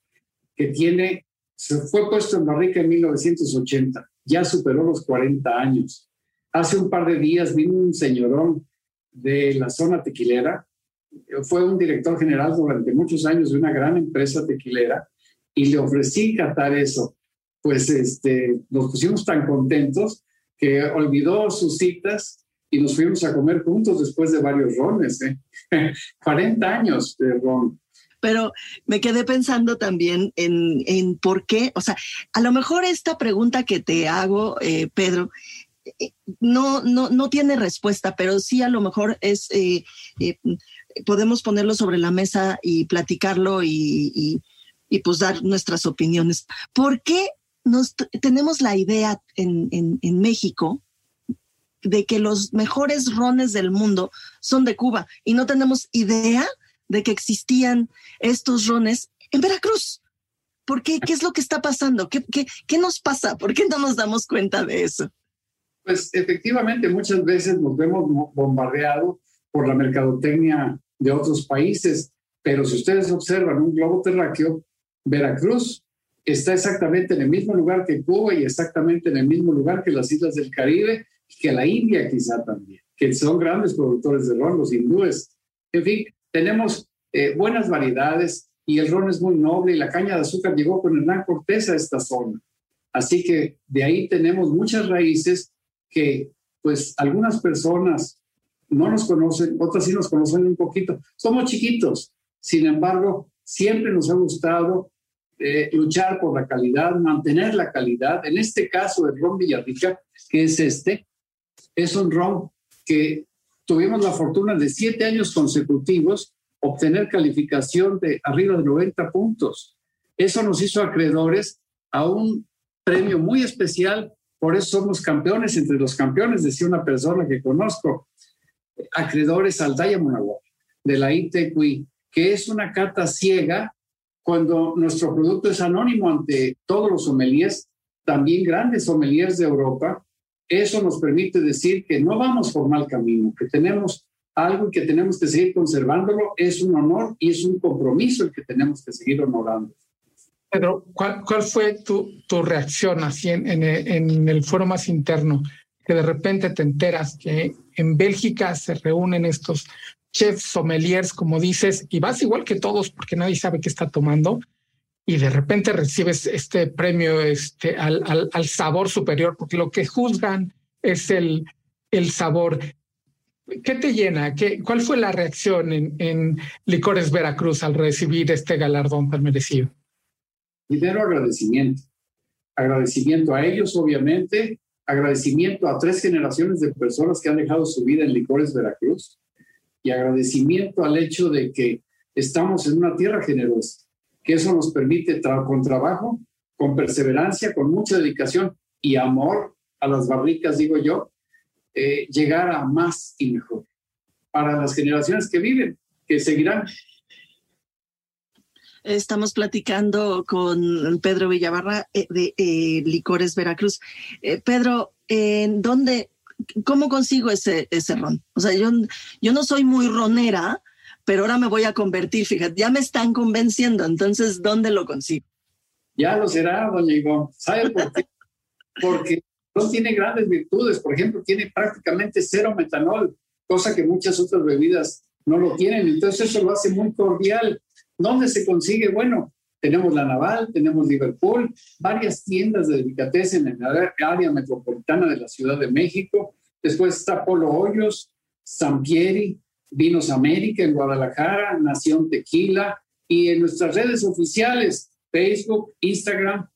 que tiene, se fue puesto en barrica en 1980, ya superó los 40 años. Hace un par de días vino un señorón de la zona tequilera, fue un director general durante muchos años de una gran empresa tequilera y le ofrecí catar eso. Pues este, nos pusimos tan contentos que olvidó sus citas y nos fuimos a comer juntos después de varios rones, ¿eh? 40 años de ron. Pero me quedé pensando también en, en, por qué, o sea, a lo mejor esta pregunta que te hago, eh, Pedro, eh, no, no, no tiene respuesta, pero sí a lo mejor es, eh, podemos ponerlo sobre la mesa y platicarlo y, y, pues dar nuestras opiniones. ¿Por qué nos, tenemos la idea en, en, en México de que los mejores rones del mundo son de Cuba y no tenemos idea de que existían estos rones en Veracruz. ¿Por qué? ¿Qué es lo que está pasando? ¿Qué, qué, qué nos pasa? ¿Por qué no nos damos cuenta de eso? Pues efectivamente, muchas veces nos vemos bombardeados por la mercadotecnia de otros países, pero si ustedes observan un globo terráqueo, Veracruz está exactamente en el mismo lugar que Cuba y exactamente en el mismo lugar que las islas del Caribe que la India quizá también, que son grandes productores de ron, los hindúes. En fin, tenemos eh, buenas variedades y el ron es muy noble y la caña de azúcar llegó con Hernán Cortés a esta zona. Así que de ahí tenemos muchas raíces que pues algunas personas no nos conocen, otras sí nos conocen un poquito. Somos chiquitos, sin embargo, siempre nos ha gustado eh, luchar por la calidad, mantener la calidad. En este caso, el ron Villarrica, que es este, es un ron que tuvimos la fortuna de siete años consecutivos obtener calificación de arriba de 90 puntos. Eso nos hizo acreedores a un premio muy especial, por eso somos campeones entre los campeones, decía una persona que conozco, acreedores al Diamond Award de la ITQI, que es una cata ciega cuando nuestro producto es anónimo ante todos los sommeliers, también grandes sommeliers de Europa. Eso nos permite decir que no vamos por mal camino, que tenemos algo que tenemos que seguir conservándolo, es un honor y es un compromiso el que tenemos que seguir honorando. Pedro, ¿cuál, cuál fue tu, tu, reacción así en, en, en, el foro más interno? Que de repente te enteras que en Bélgica se reúnen estos chefs, sommeliers, como dices, y vas igual que todos porque nadie sabe qué está tomando, y de repente recibes este premio este, al, al, al sabor superior, porque lo que juzgan es el, el sabor. ¿Qué te llena? ¿Qué, ¿Cuál fue la reacción en, en Licores Veracruz al recibir este galardón tan merecido? Primero agradecimiento. Agradecimiento a ellos, obviamente. Agradecimiento a tres generaciones de personas que han dejado su vida en Licores Veracruz. Y agradecimiento al hecho de que estamos en una tierra generosa, que eso nos permite tra con trabajo, con perseverancia, con mucha dedicación y amor a las barricas, digo yo, eh, llegar a más y mejor para las generaciones que viven, que seguirán Estamos platicando con Pedro Villabarra eh, de eh, Licores Veracruz. Eh, Pedro, ¿en dónde, cómo consigo ese, ese ron? O sea, yo, yo no soy muy ronera, pero ahora me voy a convertir, fíjate, ya me están convenciendo, entonces, ¿dónde lo consigo? Ya lo será, doña Ivonne. ¿Sabe por qué? Porque no tiene grandes virtudes. Por ejemplo, tiene prácticamente cero metanol, cosa que muchas otras bebidas no lo tienen. Entonces, eso lo hace muy cordial. ¿Dónde se consigue? Bueno, tenemos la Naval, tenemos Liverpool, varias tiendas de delicatessen en la área metropolitana de la Ciudad de México. Después está Polo Hoyos, Sampieri, Vinos América en Guadalajara, Nación Tequila y en nuestras redes oficiales, Facebook, Instagram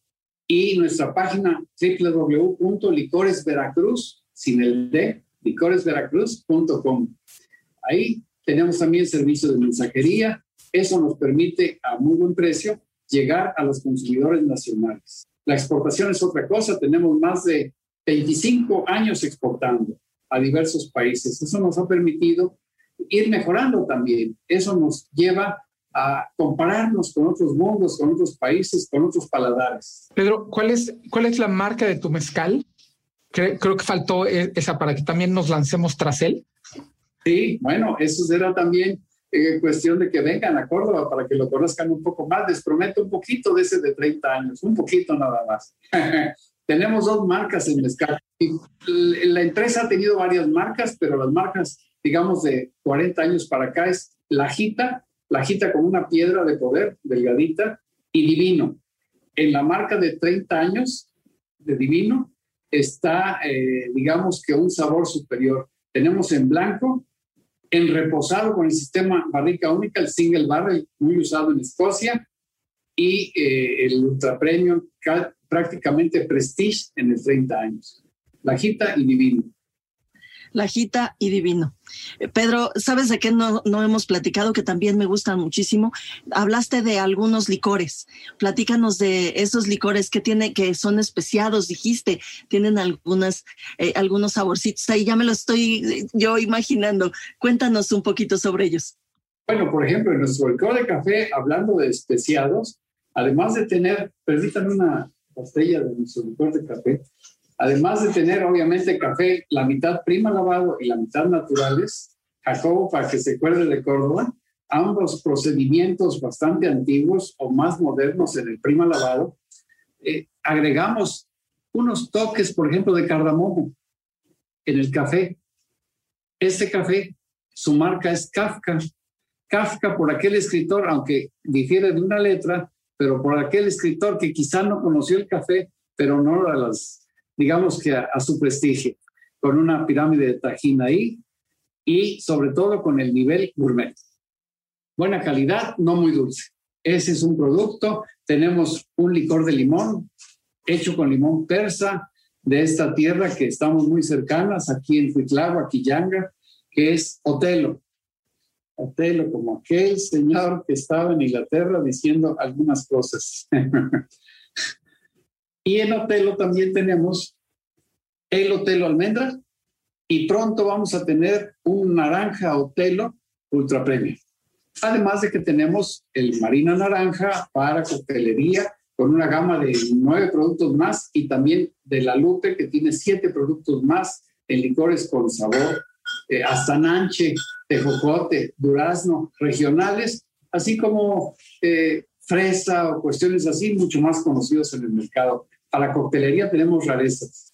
y nuestra página www.licoresveracruz, sin el D, licoresveracruz.com. Ahí tenemos también servicio de mensajería, eso nos permite a muy buen precio llegar a los consumidores nacionales. La exportación es otra cosa. Tenemos más de 25 años exportando a diversos países. Eso nos ha permitido ir mejorando también. Eso nos lleva a compararnos con otros mundos, con otros países, con otros paladares. Pedro, ¿cuál es, cuál es la marca de tu mezcal? Creo, creo que faltó e, esa para que también nos lancemos tras él. Sí, bueno, eso será también en cuestión de que vengan a Córdoba para que lo conozcan un poco más. Les prometo un poquito de ese de 30 años, un poquito nada más. Tenemos dos marcas en mezcal. La empresa ha tenido varias marcas, pero las marcas, digamos, de 40 años para acá es La Jita, La Jita con una piedra de poder, delgadita, y Divino. En la marca de 30 años de Divino está, eh, digamos, que un sabor superior. Tenemos en blanco en reposado con el sistema barrica única, el single barrel, muy usado en Escocia, y eh, el ultra premium prácticamente prestige en el 30 años. Lajita y divino. Lajita y divino. Eh, Pedro, ¿sabes de qué no, no, hemos platicado que también me gustan muchísimo? Hablaste de algunos licores. Platícanos de esos licores que tiene, que son especiados, dijiste, tienen algunas, eh, algunos saborcitos ahí, ya me lo estoy eh, yo imaginando. Cuéntanos un poquito sobre ellos. Bueno, por ejemplo, en nuestro licor de café, hablando de especiados, además de tener, permítanme una botella de nuestro licor de café, Además de tener, obviamente, café, la mitad prima lavado y la mitad naturales, Jacobo, para que se acuerde de Córdoba, ambos procedimientos bastante antiguos o más modernos en el prima lavado, eh, agregamos unos toques, por ejemplo, de cardamomo en el café. Este café, su marca es Kafka. Kafka por aquel escritor, aunque difiere de una letra, pero por aquel escritor que quizá no conoció el café, pero no a las digamos que a, su prestigio, con una pirámide de tajín ahí y sobre todo con el nivel gourmet. Buena calidad, no muy dulce. Ese es un producto. Tenemos un licor de limón hecho con limón persa de esta tierra que estamos muy cercanas, aquí en Huitlagua, Quillanga, que es Otelo. Otelo, como aquel señor que estaba en Inglaterra diciendo algunas cosas. y en Otelo también tenemos el Otelo Almendra y pronto vamos a tener un naranja Otelo Ultra Premium. Además de que tenemos el Marina Naranja para coctelería con una gama de nueve productos más y también de la Lupe que tiene siete productos más en licores con sabor, eh, hasta nanche, tejocote, durazno, regionales, así como eh, fresa o cuestiones así, mucho más conocidos en el mercado. Para coctelería tenemos rarezas.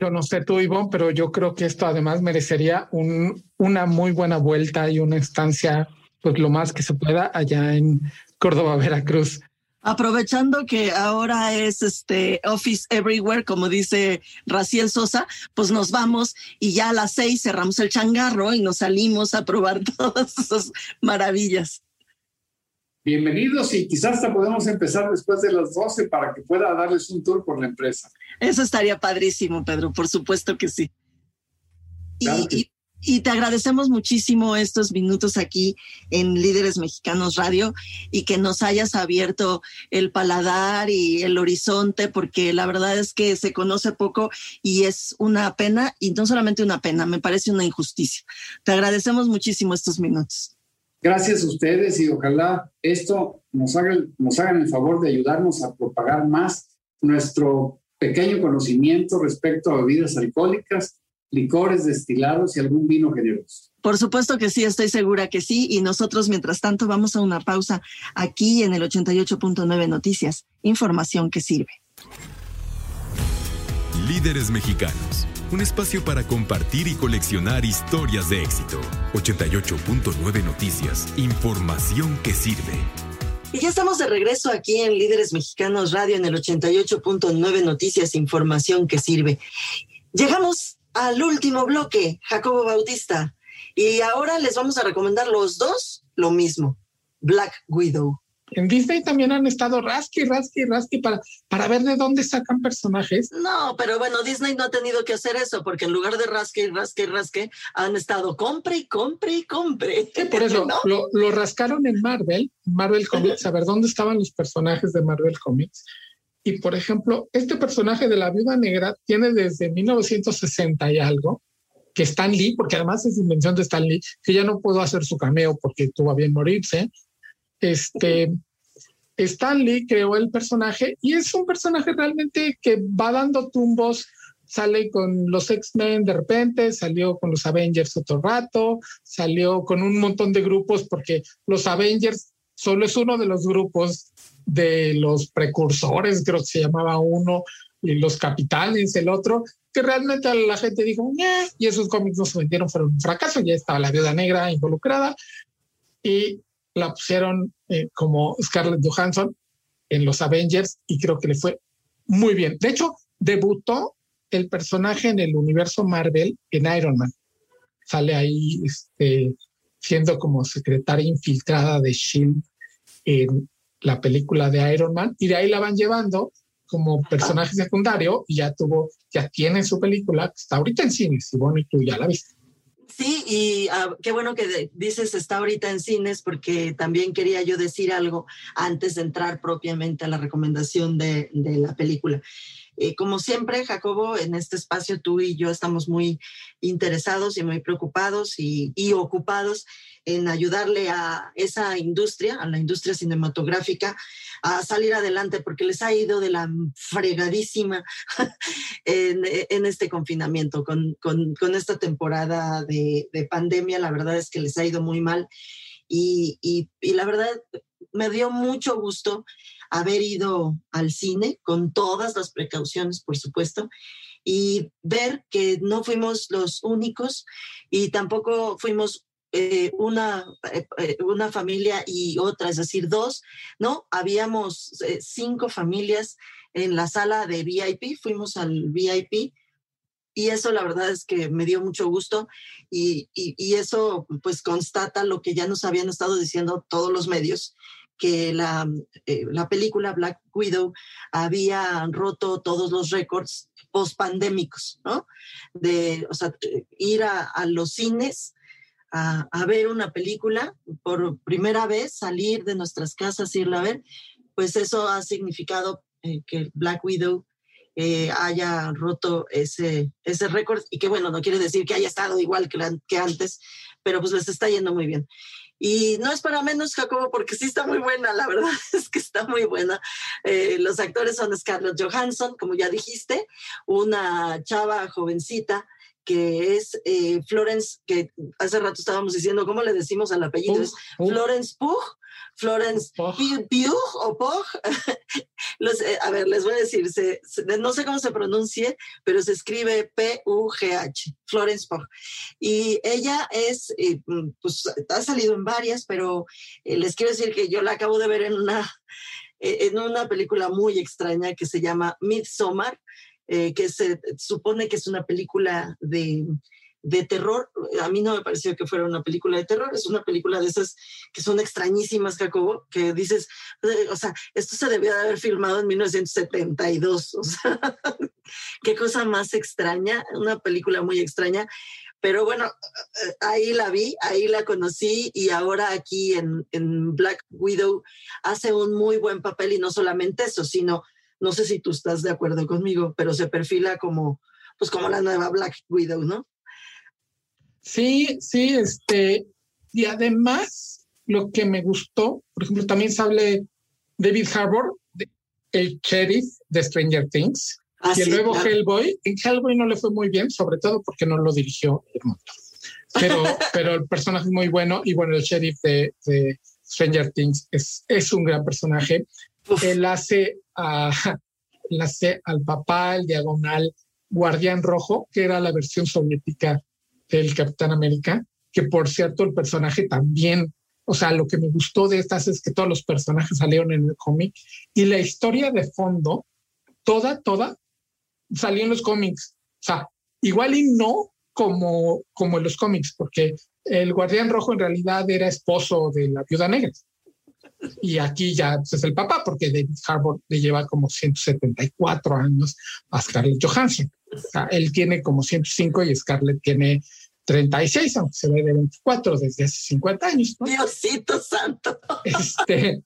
Yo no sé tú, Ivonne, pero yo creo que esto además merecería un, una muy buena vuelta y una estancia, pues lo más que se pueda allá en Córdoba, Veracruz. Aprovechando que ahora es este Office Everywhere, como dice Raciel Sosa, pues nos vamos y ya a las seis cerramos el changarro y nos salimos a probar todas esas maravillas. Bienvenidos y quizás hasta podemos empezar después de las 12 para que pueda darles un tour por la empresa. Eso estaría padrísimo, Pedro, por supuesto que sí. y, y te agradecemos muchísimo estos minutos aquí en Líderes Mexicanos Radio y que nos hayas abierto el paladar y el horizonte, porque la verdad es que se conoce poco y es una pena, y no solamente una pena, me parece una injusticia. Te agradecemos muchísimo estos minutos. Gracias a ustedes y ojalá esto nos haga, nos hagan el favor de ayudarnos a propagar más nuestro pequeño conocimiento respecto a bebidas alcohólicas licores destilados y algún vino generoso. Por supuesto que sí, estoy segura que sí. Y nosotros, mientras tanto, vamos a una pausa aquí en el 88.9 Noticias. Información que sirve. Líderes mexicanos. Un espacio para compartir y coleccionar historias de éxito. 88.9 Noticias. Información que sirve. Y ya estamos de regreso aquí en Líderes Mexicanos Radio en el 88.9 Noticias, información que sirve. Llegamos al último bloque, Jacobo Bautista. Y ahora les vamos a recomendar los dos lo mismo, Black Widow. En Disney también han estado rasqui, rasqui, rasqui para, para ver de dónde sacan personajes. No, pero bueno, Disney no ha tenido que hacer eso porque en lugar de rasque, rasque, rasque, han estado compre y compre y compre. por eso lo, lo, rascaron en Marvel, Marvel Comics, a ver dónde estaban los personajes de Marvel Comics. Y por ejemplo, este personaje de la viuda negra tiene desde 1960 y algo, que Stan Lee, porque además es invención de Stan Lee, que ya no pudo hacer su cameo porque tuvo a bien morirse. Este, Stan Lee creó el personaje y es un personaje realmente que va dando tumbos, sale con los X-Men de repente, salió con los Avengers otro rato, salió con un montón de grupos porque los Avengers solo es uno de los grupos de los precursores, creo que se llamaba uno, y los capitanes, el otro, que realmente la gente dijo, y esos cómics no se vendieron, fueron un fracaso, ya estaba la viuda negra involucrada, y la pusieron eh, como Scarlett Johansson en los Avengers, y creo que le fue muy bien. De hecho, debutó el personaje en el universo Marvel en Iron Man. Sale ahí este, siendo como secretaria infiltrada de Shield en la película de Iron Man y de ahí la van llevando como personaje secundario y ya tuvo, ya tiene su película que está ahorita en cines bueno, y tú ya la viste. Sí, y ah, qué bueno que dices está ahorita en cines porque también quería yo decir algo antes de entrar propiamente a la recomendación de, de la película. Eh, como siempre, Jacobo, en este espacio tú y yo estamos muy interesados y muy preocupados y, y ocupados en ayudarle a esa industria, a la industria cinematográfica, a salir adelante porque les ha ido de la fregadísima en, este confinamiento, con, con, esta temporada de, de, pandemia. La verdad es que les ha ido muy mal y, y la verdad me dio mucho gusto haber ido al cine con todas las precauciones, por supuesto, y ver que no fuimos los únicos y tampoco fuimos eh, una, eh, eh, una familia y otra, es decir, dos, ¿no? Habíamos eh, cinco familias en la sala de VIP, fuimos al VIP y eso la verdad es que me dio mucho gusto y, y, eso pues constata lo que ya nos habían estado diciendo todos los medios, que la, la película Black Widow había roto todos los récords post-pandémicos, ¿no? De, o sea, ir a los cines a, ver una película por primera vez, salir de nuestras casas, irla a ver, pues eso ha significado eh, que Black Widow eh, haya roto ese, ese récord y que bueno, no quiere decir que haya estado igual que, que antes, pero pues les está yendo muy bien. Y no es para menos, Jacobo, porque sí está muy buena, la verdad es que está muy buena. Eh, los actores son Scarlett Johansson, como ya dijiste, una chava jovencita que es eh, Florence, que hace rato estábamos diciendo, ¿cómo le decimos al apellido? es Florence Pugh, Florence Pugh o Pugh. Eh, a ver, les voy a decir, no sé cómo se pronuncie, pero se escribe P-U-G-H, Florence Pugh. Y ella es, eh, pues ha salido en varias, pero les quiero decir que yo la acabo de ver en una, en una película muy extraña que se llama Midsommar eh, que se supone que es una película de, de terror. A mí no me pareció que fuera una película de terror, es una película de esas que son extrañísimas, Jacobo, que dices, eh, o sea, esto se debió de haber filmado en 1972, o sea, qué cosa más extraña, una película muy extraña. Pero bueno, eh, ahí la vi, ahí la conocí y ahora aquí en, en Black Widow hace un muy buen papel y no solamente eso, sino no sé si tú estás de acuerdo conmigo, pero se perfila como, pues como la nueva Black Widow, ¿no? Sí, sí, este, y además lo que me gustó, por ejemplo, también sale David Harbour, el sheriff de Stranger Things, ah, y el nuevo Hellboy. En Hellboy no le fue muy bien, sobre todo porque no lo dirigió Pero, pero el personaje es muy bueno y bueno, el sheriff de, Stranger Things es, es un gran personaje. Él hace, a, hace al papá, el diagonal Guardián Rojo, que era la versión soviética del Capitán América, que por cierto el personaje también, o sea, lo que me gustó de estas es que todos los personajes salieron en el cómic y la historia de fondo, toda, toda, salió en los cómics. O sea, igual y no como, como en los cómics, porque el Guardián Rojo en realidad era esposo de la Viuda Negra. Y aquí ya pues, es el papá, porque David Harbour le lleva como 174 años a Scarlett Johansson. él tiene como 105 y Scarlett tiene 36, aunque se ve de 24 desde hace 50 años. Diosito santo. Este,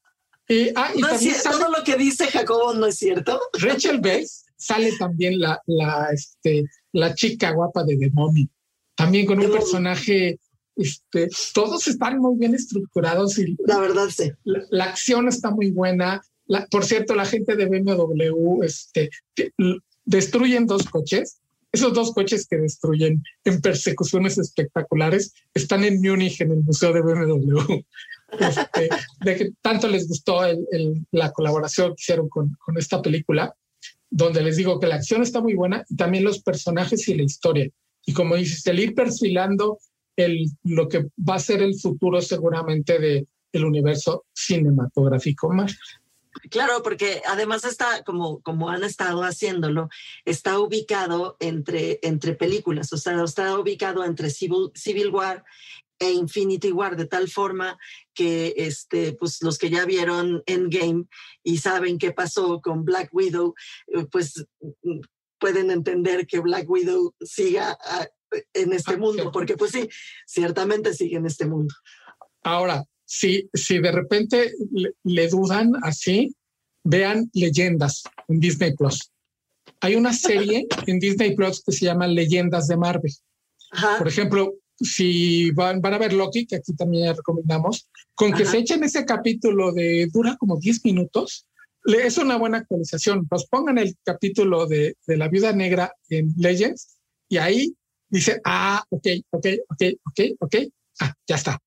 y, ah, y todo lo que dice Jacobo no es cierto. Rachel Bess sale también la, la, este, la chica guapa de The Mommy, también con un personaje este, todos están muy bien estructurados y la verdad sí. La, acción está muy buena. por cierto, la gente de BMW este, destruyen dos coches. Esos dos coches que destruyen en persecuciones espectaculares están en Múnich, en el Museo de BMW. Este, de que tanto les gustó la colaboración que hicieron con, con esta película, donde les digo que la acción está muy buena y también los personajes y la historia. Y como dices, el ir perfilando el, lo que va a ser el futuro seguramente de el universo cinematográfico más. Claro, porque además está, como, como han estado haciéndolo, está ubicado entre, entre películas, o sea, está ubicado entre Civil, Civil War e Infinity War, de tal forma que este, pues, los que ya vieron Endgame y saben qué pasó con Black Widow, eh, pues pueden entender que Black Widow siga en este ah, mundo, porque pues sí, ciertamente sigue en este mundo. Ahora, si, si de repente le, dudan así, vean Leyendas en Disney Plus. Hay una serie en Disney Plus que se llama Leyendas de Marvel. Por ejemplo, si van, van, a ver Loki, que aquí también recomendamos, con que se echen ese capítulo de dura como 10 minutos, es una buena actualización. Nos pongan el capítulo de, de la viuda negra en Legends y ahí dice, ah, ok, ok, ok, ok, ok, ah, ya está.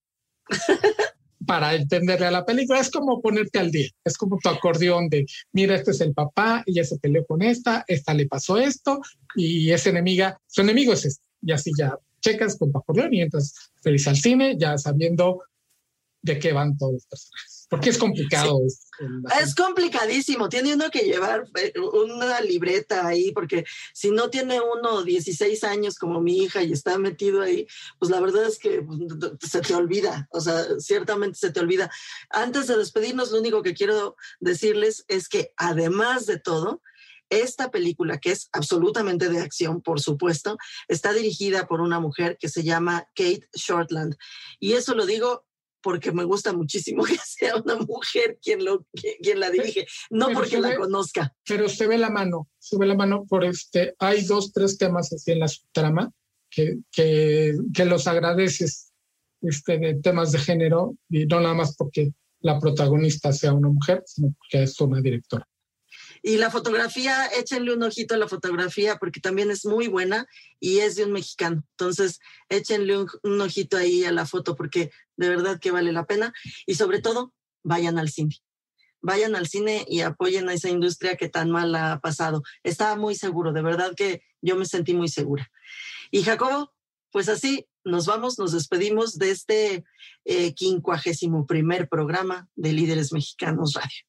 Para entenderle a la película es como ponerte al día, es como tu acordeón de, mira, este es el papá, ella se peleó con esta, esta le pasó esto, y es enemiga, su enemigo es este, y así ya checas con tu acordeón y entras feliz al cine, ya sabiendo de qué van todos los personajes. Porque es complicado. Es complicadísimo. Tiene uno que llevar eh, una libreta ahí, porque si no tiene uno 16 años como mi hija y está metido ahí, pues la verdad es que pues, se te olvida. O sea, ciertamente se te olvida. Antes de despedirnos, lo único que quiero decirles es que además de todo, esta película, que es absolutamente de acción, por supuesto, está dirigida por una mujer que se llama Kate Shortland. Y eso lo digo porque me gusta muchísimo que sea una mujer quien, lo, quien la dirige, no porque la conozca. Pero se ve la mano, se ve la mano por este, hay dos, tres temas así en la subtrama que, que, que los agradeces este, de temas de género y no nada más porque la protagonista sea una mujer, sino porque es una directora. Y la fotografía, échenle un ojito a la fotografía porque también es muy buena y es de un mexicano. Entonces, échenle un, ojito ahí a la foto porque de verdad que vale la pena. Y sobre todo, vayan al cine. Vayan al cine y apoyen a esa industria que tan mal ha pasado. Estaba muy seguro, de verdad que yo me sentí muy segura. Y Jacobo, pues así nos vamos, nos despedimos de este eh, quincuagésimo primer programa de Líderes Mexicanos Radio.